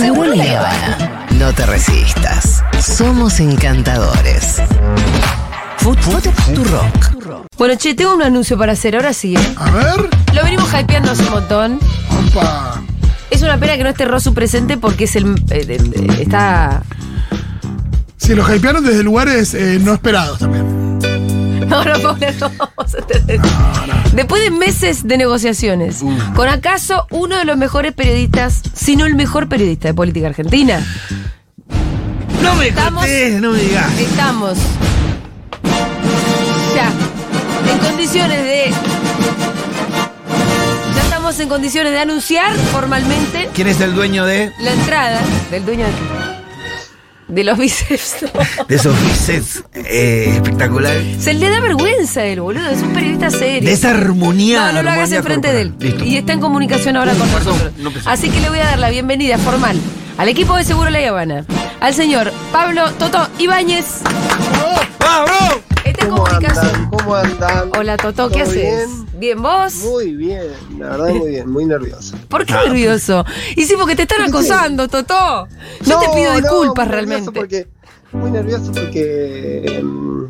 Seguro la Habana. No te resistas. Somos encantadores. Tu rock. Bueno, che, tengo un anuncio para hacer, ahora sí, ¿eh? A ver. Lo venimos hypeando hace un montón. Opa. Es una pena que no esté Rosu presente porque es el. eh, está. Sí, los hypearon desde lugares eh, no esperados también. No, no, Paula, no vamos a tener. Después de meses de negociaciones, con acaso uno de los mejores periodistas, si no el mejor periodista de política argentina, No me Estamos- contés, no me digas. estamos ya en condiciones de. Ya estamos en condiciones de anunciar formalmente ¿Quién es el dueño de, la entrada del dueño de. De los bíceps. de esos bíceps eh, espectaculares? Se le da vergüenza a él, boludo. Es un periodista serio. De esa armonía. No, no lo hagas enfrente de él. Listo. Y está en comunicación ahora con nosotros. no. Así que le voy a dar la bienvenida formal al equipo de Seguro La Habana, al señor Pablo Toto Ibáñez. ¡Ah, bro! Está en ¿Cómo comunicación. andan? ¿Cómo andan? Hola Toto, ¿qué ¿Todo haces? bien? Bien, vos. Muy bien, la verdad muy bien, muy nervioso. ¿Por qué nervioso? Y sí, porque te están acosando, Toto. No, te pido disculpas muy realmente. Porque, muy nervioso porque mm,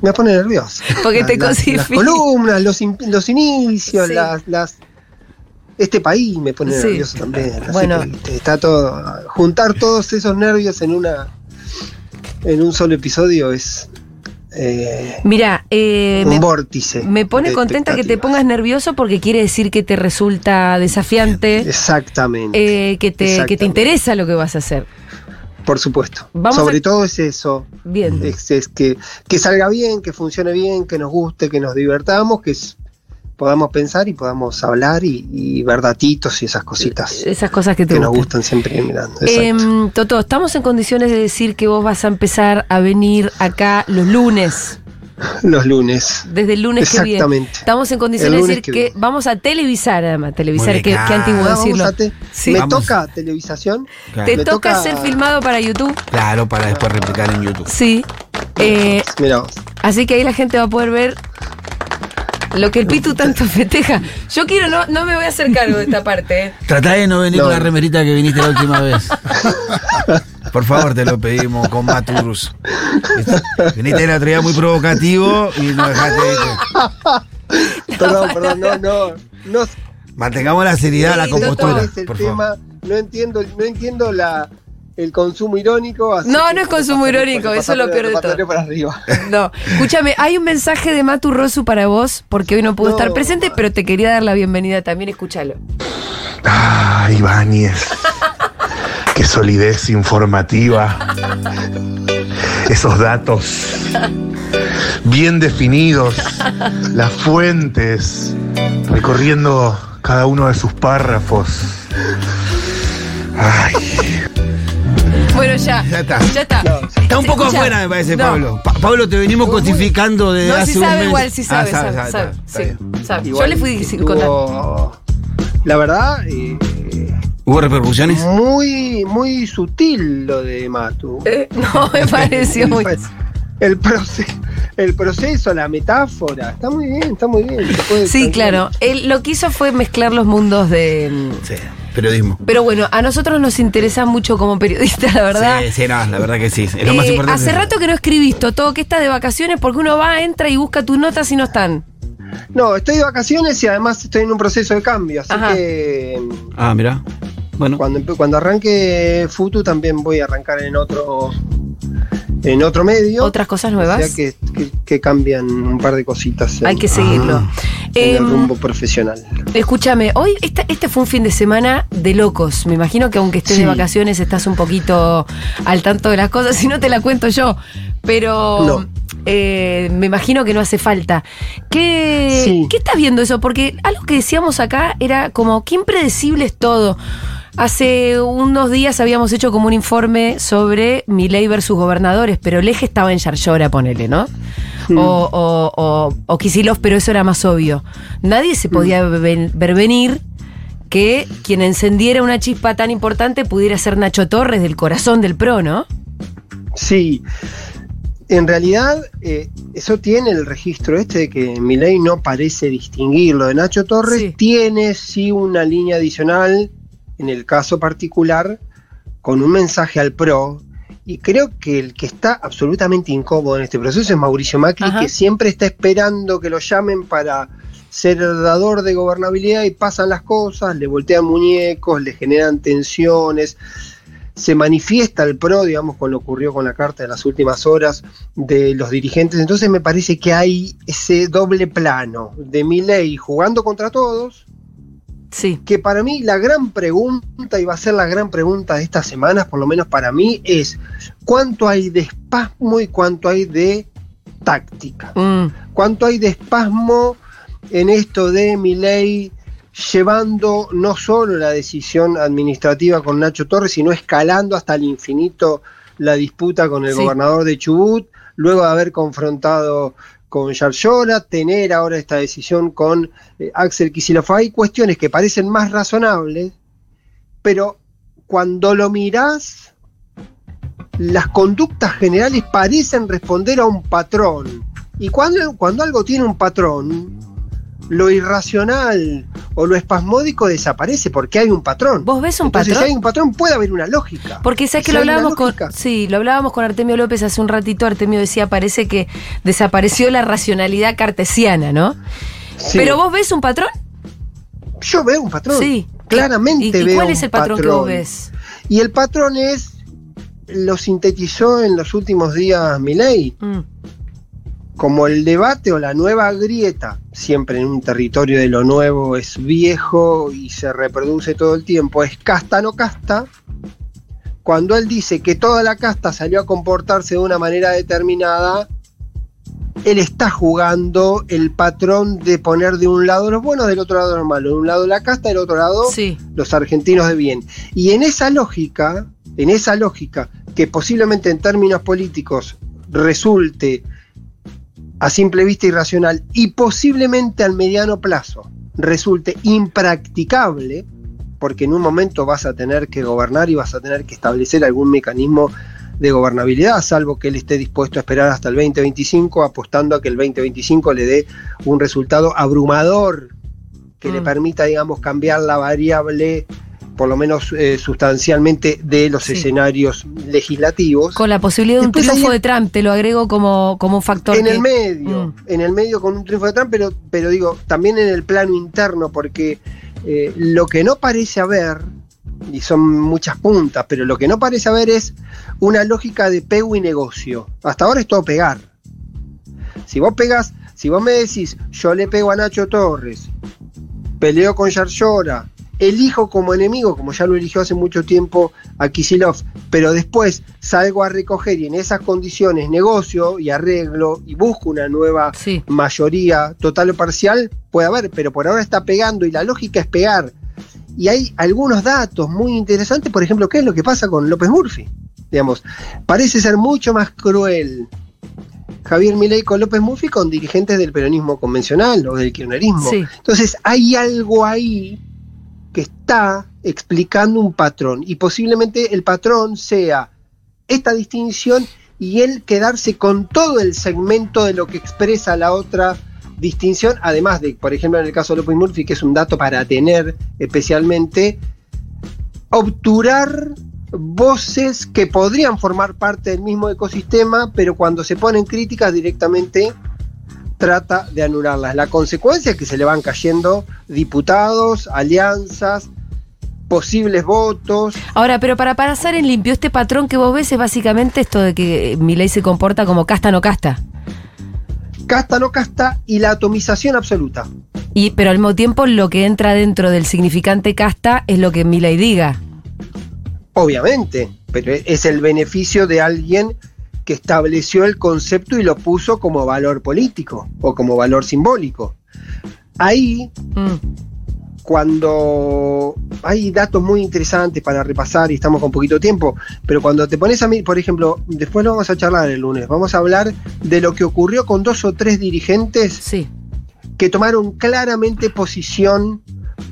me pone nervioso. Porque te las, las columnas, los, in- los inicios, Sí. las, las este país me pone Sí. nervioso también. así Bueno. que, viste, está todo juntar todos esos nervios en una en un solo episodio es eh, Mira, eh, un me, vórtice. me pone contenta que te pongas nervioso porque quiere decir que te resulta desafiante, Exactamente. eh, que, te, que te interesa lo que vas a hacer. Por supuesto. Vamos Sobre a- todo es eso. Bien. Es, es que, que salga bien, que funcione bien, que nos guste, que nos divertamos, que s- podamos pensar y podamos hablar y, y ver datitos y esas cositas Esas cosas que te que nos gustan. gustan siempre ir mirando. Em, Toto, estamos en condiciones de decir que vos vas a empezar a venir acá los lunes, Los lunes. desde el lunes que viene. Exactamente. Estamos en condiciones de decir que que, vamos a televisar, además, televisar, qué, antiguo Ah, decirlo. Sí. Me Vamos. toca televisación. Claro. Te toca, toca- ser filmado para YouTube, Claro, para después replicar en YouTube. sí. Eh, Mira vos. así que ahí la gente va a poder ver lo que el Pitu tanto festeja. Yo quiero, no, no me voy a hacer cargo de esta parte, ¿eh? Tratá de no venir No. con la remerita que viniste la última vez. Por favor, te lo pedimos con Maturus. Viniste el otro día muy provocativo y no dejaste. Perdón, perdón, no, no. No Mantengamos la seriedad, la Sí, cuál compostura. Por tema. favor. No entiendo, no entiendo la, el consumo irónico. así No, no es consumo irónico, eso es lo peor de todo. para arriba. No, escúchame, hay un mensaje de Matu Rosu para vos, porque hoy no pudo No. estar presente, pero te quería dar la bienvenida también, escúchalo. Ah, Ibáñez. Qué solidez informativa. Esos datos bien definidos. Las fuentes. Recorriendo cada uno de sus párrafos. Ay, Bueno, ya. Ya está. Ya está. Está un poco Escucha, afuera, me parece, no. Pablo. Pa- Pablo, te venimos cosificando desde No, hace si un sabe mes. igual, si sabe, Ah, sabe, sabe. sí, sabe. Yo Igual le fui estuvo- contando. La verdad, eh, ¿Hubo repercusiones? muy, muy sutil lo de Matu. Eh, no, me pareció muy. El proceso, el proceso, la metáfora, está muy bien, está muy bien. Sí, claro. Él lo que hizo fue mezclar los mundos de. Sí, periodismo. Pero bueno, a nosotros nos interesa mucho como periodistas, la verdad. Sí, sí, no, la verdad que sí. Es lo más Eh, importante. hace rato que no escribís, todo que estás de vacaciones porque uno va, entra y busca tus notas y no están. No, estoy de vacaciones y además estoy en un proceso de cambio, así Ajá. que Ah, mira. Bueno. cuando, cuando arranque Futu también voy a arrancar en otro en otro medio. Otras cosas O nuevas. sea que, que- que cambian un par de cositas. en- Hay que seguirlo. en Em, el rumbo profesional. Escúchame, hoy este, este fue un fin de semana de locos. Me imagino que aunque estés de vacaciones estás un poquito al tanto de las cosas, si no te la cuento yo. Pero No. eh, me imagino que no hace falta. ¿Qué, Sí. ¿Qué estás viendo eso? Porque algo que decíamos acá era como qué impredecible es todo. Hace unos días habíamos hecho como un informe sobre Milei versus gobernadores, pero el eje estaba en Yarlora, ponele, ¿no? Mm. O, o, o, o Kicillof, pero eso era más obvio. Nadie se podía ven- ver venir que quien encendiera una chispa tan importante pudiera ser Nacho Torres del corazón del PRO, ¿no? Sí. En realidad, eh, eso tiene el registro este de que Milei no parece distinguirlo. De Nacho Torres Sí. tiene sí una línea adicional, en el caso particular, con un mensaje al PRO. Y creo que el que está absolutamente incómodo en este proceso es Mauricio Macri, Ajá. que siempre está esperando que lo llamen para ser dador de gobernabilidad y pasan las cosas, le voltean muñecos, le generan tensiones. Se manifiesta el PRO, digamos, con lo que ocurrió con la carta de las últimas horas de los dirigentes. Entonces me parece que hay ese doble plano de Milei jugando contra todos, Sí. que para mí la gran pregunta, y va a ser la gran pregunta de estas semanas, por lo menos para mí, es cuánto hay de espasmo y cuánto hay de táctica. Mm, Cuánto hay de espasmo en esto de Milei llevando no solo la decisión administrativa con Nacho Torres, sino escalando hasta el infinito la disputa con el Sí. gobernador de Chubut, luego de haber confrontado con Yarlora, tener ahora esta decisión con eh, Axel Kicillof. Hay cuestiones que parecen más razonables, pero cuando lo mirás, las conductas generales parecen responder a un patrón. Y cuando, cuando algo tiene un patrón, lo irracional o lo espasmódico desaparece porque hay un patrón. ¿Vos ves un Entonces, patrón? si hay un patrón, puede haber una lógica. Porque sabes que Si lo hablábamos con. Sí, lo hablábamos con Artemio López hace un ratito. Artemio decía, parece que desapareció la racionalidad cartesiana, ¿no? Sí. Pero vos ves un patrón. Yo veo un patrón. Sí. Claramente ¿Y, y veo cuál un es el patrón, que vos ves? Y el patrón es, lo sintetizó en los últimos días Milei, Mm, como el debate o la nueva grieta, siempre en un territorio de lo nuevo es viejo y se reproduce todo el tiempo, es casta no casta, cuando él dice que toda la casta salió a comportarse de una manera determinada, él está jugando el patrón de poner de un lado los buenos, del otro lado los malos, de un lado la casta, del otro lado Sí. los argentinos de bien. Y en esa lógica, en esa lógica, que posiblemente en términos políticos resulte a simple vista irracional y posiblemente al mediano plazo resulte impracticable, porque en un momento vas a tener que gobernar y vas a tener que establecer algún mecanismo de gobernabilidad, salvo que él esté dispuesto a esperar hasta el 2025, apostando a que el 2025 le dé un resultado abrumador que le Mm. permita, digamos, cambiar la variable, por lo menos eh, sustancialmente, de los Sí. escenarios legislativos. Con la posibilidad de un triunfo hay- de Trump, te lo agrego como, como un factor. en que- el medio, Mm. en el medio con un triunfo de Trump, pero, pero digo, también en el plano interno, porque eh, lo que no parece haber, y son muchas puntas, pero lo que no parece haber es una lógica de pego y negocio. Hasta ahora es todo pegar. Si vos pegas, si vos me decís, yo le pego a Nacho Torres, peleo con Yarlora, elijo como enemigo, como ya lo eligió hace mucho tiempo a Kisilov, pero después salgo a recoger y en esas condiciones negocio y arreglo y busco una nueva Sí. mayoría total o parcial, puede haber, pero por ahora está pegando y la lógica es pegar. Y hay algunos datos muy interesantes, por ejemplo, ¿qué es lo que pasa con López Murphy? Digamos, parece ser mucho más cruel Javier Milei con López Murphy con dirigentes del peronismo convencional o del kirchnerismo. Sí. Entonces hay algo ahí que está explicando un patrón y posiblemente el patrón sea esta distinción y él quedarse con todo el segmento de lo que expresa la otra distinción, además de, por ejemplo, en el caso de López Murphy, que es un dato para tener especialmente, obturar voces que podrían formar parte del mismo ecosistema, pero cuando se ponen críticas directamente trata de anularlas. La consecuencia es que se le van cayendo diputados, alianzas, posibles votos. Ahora, pero para pasar en limpio, este patrón que vos ves es básicamente esto de que Milei se comporta como casta no casta. Casta no casta y la atomización absoluta. Y, pero al mismo tiempo lo que entra dentro del significante casta es lo que Milei diga. Obviamente, pero es el beneficio de alguien que estableció el concepto y lo puso como valor político o como valor simbólico. Ahí, Mm, cuando hay datos muy interesantes para repasar y estamos con poquito tiempo, pero cuando te pones a mí, por ejemplo, después lo vamos a charlar el lunes, vamos a hablar de lo que ocurrió con dos o tres dirigentes sí. que tomaron claramente posición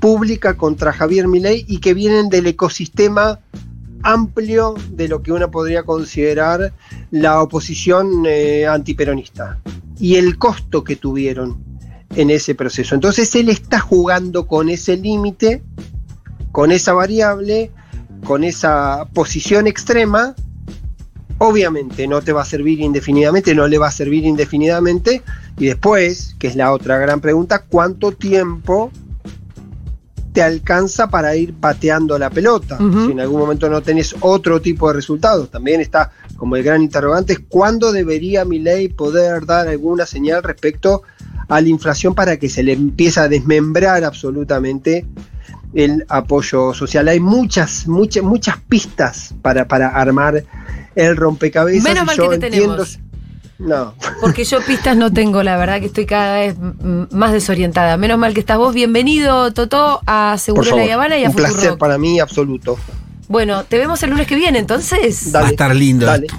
pública contra Javier Milei y que vienen del ecosistema amplio de lo que uno podría considerar la oposición eh, antiperonista y el costo que tuvieron en ese proceso. Entonces él está jugando con ese límite, con esa variable, con esa posición extrema, obviamente no te va a servir indefinidamente, no le va a servir indefinidamente. Y después, que es la otra gran pregunta, ¿cuánto tiempo te alcanza para ir pateando la pelota? Si en algún momento no tenés otro tipo de resultados, también está como el gran interrogante, es ¿cuándo debería mi ley poder dar alguna señal respecto a la inflación para que se le empiece a desmembrar absolutamente el apoyo social. Hay muchas, muchas, muchas pistas para, para armar el rompecabezas. Menos mal que te tenemos. No, Porque yo pistas no tengo, la verdad que estoy cada vez más desorientada. Menos mal que estás vos. Bienvenido, Totó, a Seguro favor. La Habana y a un placer Futuro. para mí absoluto. Bueno, te vemos el lunes que viene, entonces. Dale, Va a estar lindo Dale. esto.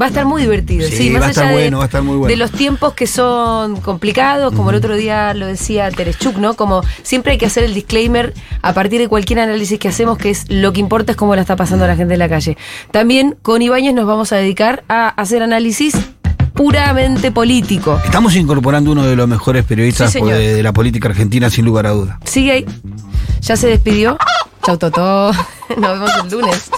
Va a estar muy divertido. Sí, Sí, más va a estar allá de, bueno, va a estar muy bueno. de los tiempos que son complicados, como el otro día lo decía Terechuk, ¿no? Como siempre hay que hacer el disclaimer a partir de cualquier análisis que hacemos, que es lo que importa es cómo la está pasando la gente en la calle. También con Ibáñez nos vamos a dedicar a hacer análisis puramente político. Estamos incorporando uno de los mejores periodistas Sí, señor. de, de la política argentina, sin lugar a duda. Sigue ahí. Ya se despidió. Chau, Totó. Nos vemos el lunes.